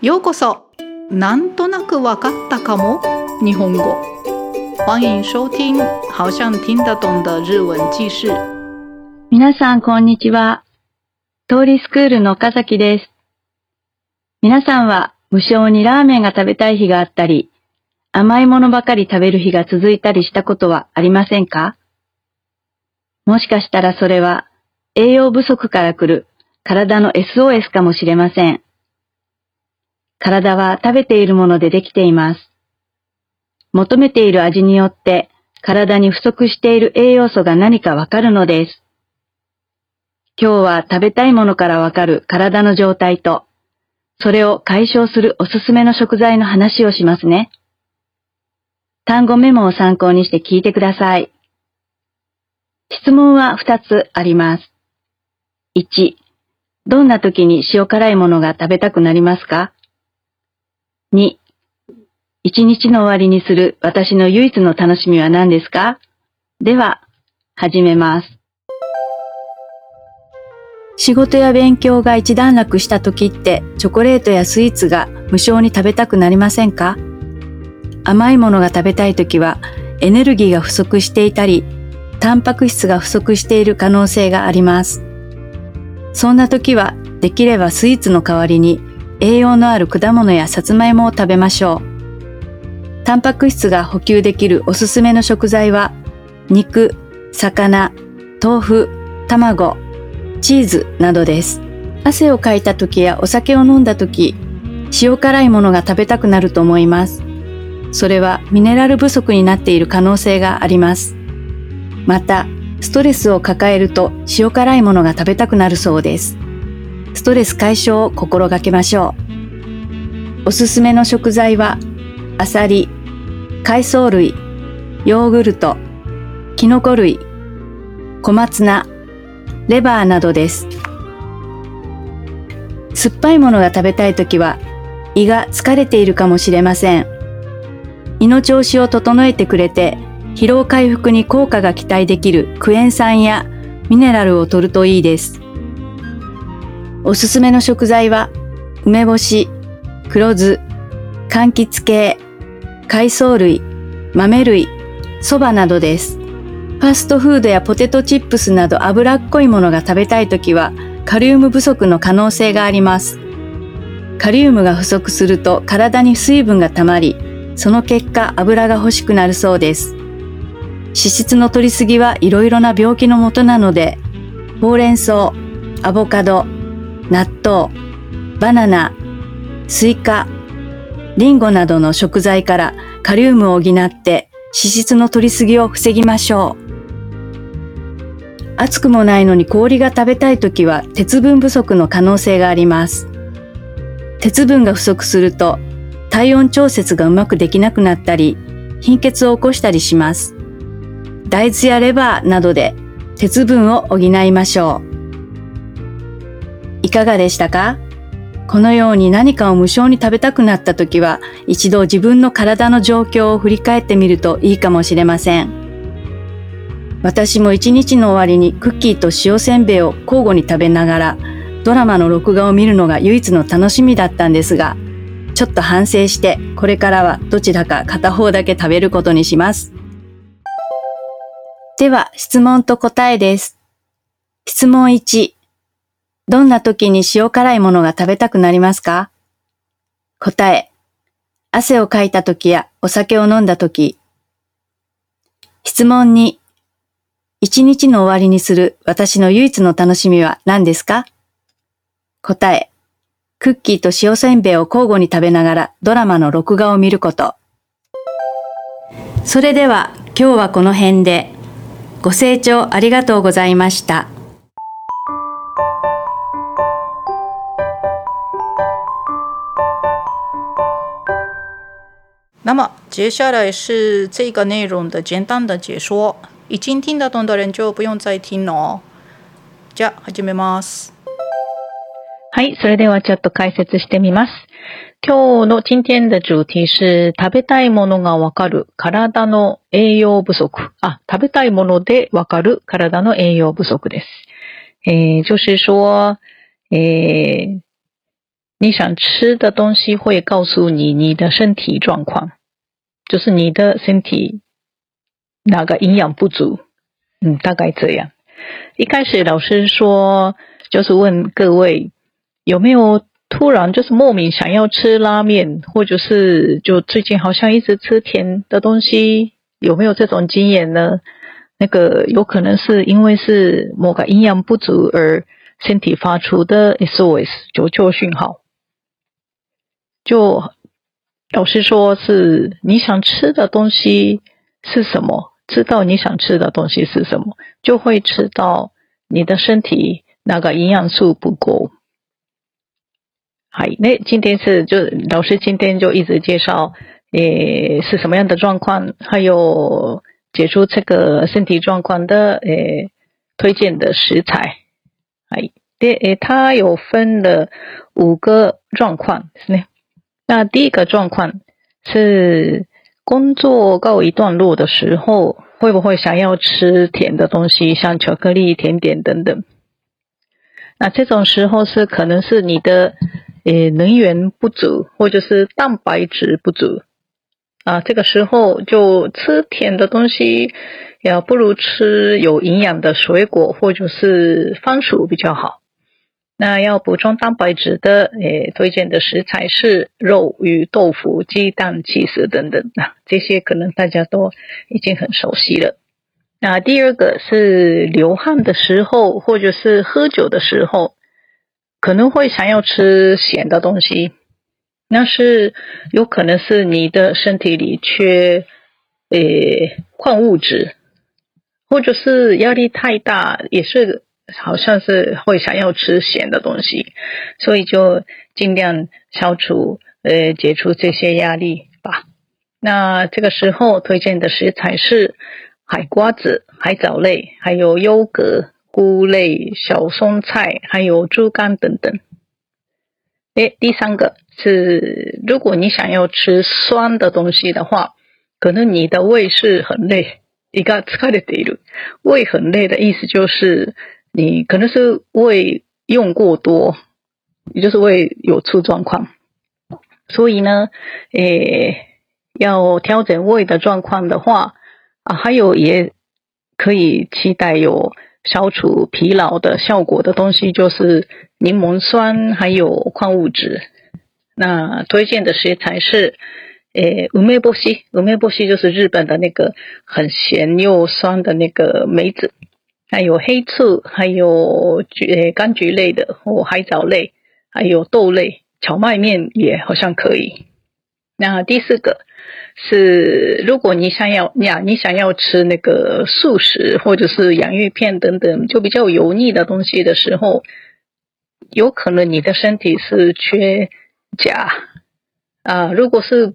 ようこそなんとなくわかったかも日本語欢迎收听好像听得懂的日文记事皆さん、こんにちは。通りスクールの岡崎です。皆さんは無性にラーメンが食べたい日があったり、甘いものばかり食べる日が続いたりしたことはありませんか？もしかしたらそれは栄養不足から来る体の SOS かもしれません。体は食べているものでできています。求めている味によって体に不足している栄養素が何かわかるのです。今日は食べたいものからわかる体の状態と、それを解消するおすすめの食材の話をしますね。単語メモを参考にして聞いてください。質問は2つあります。1、どんな時に塩辛いものが食べたくなりますか？?2、一日の終わりにする私の唯一の楽しみは何ですか？では、始めます。仕事や勉強が一段落した時ってチョコレートやスイーツが無性に食べたくなりませんか？甘いものが食べたい時はエネルギーが不足していたり、タンパク質が不足している可能性があります。そんな時はできればスイーツの代わりに栄養のある果物やさつまいもを食べましょう。タンパク質が補給できるおすすめの食材は肉、魚、豆腐、卵、チーズなどです。汗をかいた時やお酒を飲んだ時、塩辛いものが食べたくなると思います。それはミネラル不足になっている可能性があります。また、ストレスを抱えると塩辛いものが食べたくなるそうです。ストレス解消を心がけましょう。おすすめの食材は、アサリ、海藻類、ヨーグルト、キノコ類、小松菜、レバーなどです。酸っぱいものが食べたいときは、胃が疲れているかもしれません。胃の調子を整えてくれて、疲労回復に効果が期待できるクエン酸やミネラルを摂るといいです。おすすめの食材は、梅干し、黒酢、柑橘系、海藻類、豆類、蕎麦などです。ファストフードやポテトチップスなど脂っこいものが食べたいときは、カリウム不足の可能性があります。カリウムが不足すると体に水分が溜まり、その結果油が欲しくなるそうです。脂質の摂りすぎはいろいろな病気のもとなので、ほうれん草、アボカド、納豆、バナナ、スイカ、リンゴなどの食材からカリウムを補って脂質の摂りすぎを防ぎましょう。暑くもないのに氷が食べたいときは鉄分不足の可能性があります。鉄分が不足すると体温調節がうまくできなくなったり、貧血を起こしたりします。大豆やレバーなどで鉄分を補いましょう。いかがでしたか？このように何かを無性に食べたくなった時は、一度自分の体の状況を振り返ってみるといいかもしれません。私も一日の終わりにクッキーと塩せんべいを交互に食べながら、ドラマの録画を見るのが唯一の楽しみだったんですが、ちょっと反省して、これからはどちらか片方だけ食べることにします。では、質問と答えです。質問1。どんな時に塩辛いものが食べたくなりますか？答え。汗をかいた時やお酒を飲んだ時。質問2。一日の終わりにする私の唯一の楽しみは何ですか？答え。クッキーと塩せんべいを交互に食べながらドラマの録画を見ること。それでは今日はこの辺でご清聴ありがとうございました。那么接下来是这个内容的简单的解说，已经听得懂的人就不用再听了。じゃあ始めます。はい、それではちょっと解説してみます。今日の今天的主題是食べたいものがわかる体の栄養不足。あ、食べたいものでわかる体の栄養不足です。えー、就是说、えー你想吃的东西会告诉你你的身体状况，就是你的身体哪个营养不足，嗯，大概这样。一开始老师说，就是问各位有没有突然就是莫名想要吃拉面，或者是就最近好像一直吃甜的东西，有没有这种经验呢？那个有可能是因为是某个营养不足而身体发出的 SOS 求救讯号。就老师说是你想吃的东西是什么，知道你想吃的东西是什么，就会知道你的身体那个营养素不够。嗨，那今天是就老师今天就一直介绍，诶是什么样的状况，还有解除这个身体状况的诶推荐的食材。哎，对，诶，它有分了五个状况，是呢。那第一个状况是工作告一段落的时候，会不会想要吃甜的东西，像巧克力、甜点等等？那这种时候是可能是你的呃能源不足，或者是蛋白质不足啊。这个时候就吃甜的东西，也不如吃有营养的水果或者是番薯比较好。那要补充蛋白质的，诶，推荐的食材是肉、鱼、豆腐、鸡蛋、起司等等。那这些可能大家都已经很熟悉了。那第二个是流汗的时候，或者是喝酒的时候，可能会想要吃咸的东西。那是有可能是你的身体里缺，诶，矿物质，或者是压力太大，也是。好像是会想要吃咸的东西，所以就尽量消除呃解除这些压力吧。那这个时候推荐的食材是海瓜子、海藻类，还有优格、菇类、小松菜，还有猪肝等等。诶，第三个是如果你想要吃酸的东西的话，可能你的胃是很累，一个疲れている。胃很累的意思就是。 你可能是胃用过多，也就是胃有出状况，所以呢，诶，要调整胃的状况的话，啊，还有也可以期待有消除疲劳的效果的东西，就是柠檬酸还有矿物质。那推荐的食材是，诶，乌梅波西，乌梅波西就是日本的那个很咸又酸的那个梅子。还有黑醋，还有橘呃柑橘类的或海藻类，还有豆类，荞麦面也好像可以。那第四个是，如果你想要呀，你想要吃那个素食或者是洋芋片等等，就比较油腻的东西的时候，有可能你的身体是缺钾啊。如果是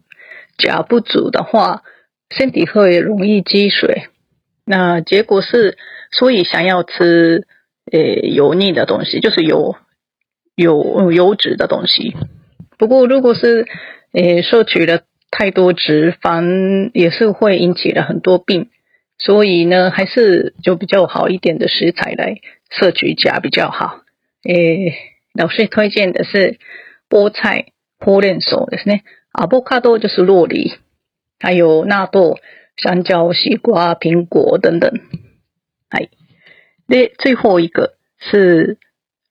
钾不足的话，身体会容易积水。那结果是。所以想要吃呃油腻的东西，就是有有油脂的东西。不过如果是呃摄取了太多脂肪，也是会引起了很多病。所以呢，还是就比较好一点的食材来摄取钾比较好。诶，老师推荐的是菠菜、破莲手ですね。阿波卡多就是洛梨，还有纳豆、香蕉、西瓜、苹果等等。 哎，那最后一个是，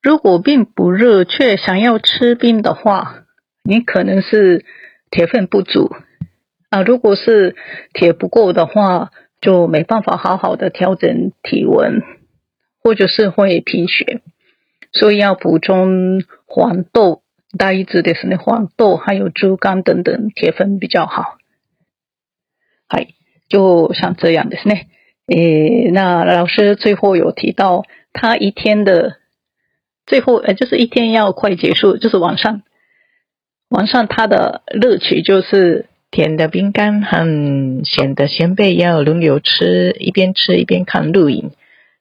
如果并不热却想要吃冰的话，你可能是铁分不足啊。如果是铁不够的话，就没办法好好的调整体温，或者是会贫血，所以要补充黄豆、大豆的是那黄豆，还有猪肝等等，铁分比较好。哎，就像这样ですね。 诶，那老师最后有提到，他一天的最后，呃，就是一天要快结束，就是晚上，晚上他的乐趣就是甜的饼干和咸的鲜贝要轮流吃，一边吃一边看录影，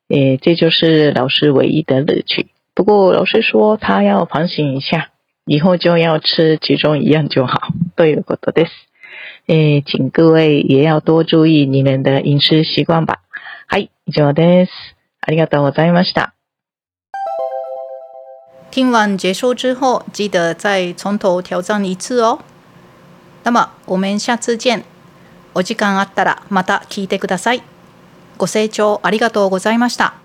诶，这就是老师唯一的乐趣。不过老师说他要反省一下，以后就要吃其中一样就好。对，有ことです。 诶，请各位也要多注意你们的饮食习惯吧。はい以上です。ありがとうございました。听完结束之后，记得再从头挑战一次哦。那么我们下次见。お時間あったらまた聞いてください。ご清聴ありがとうございました。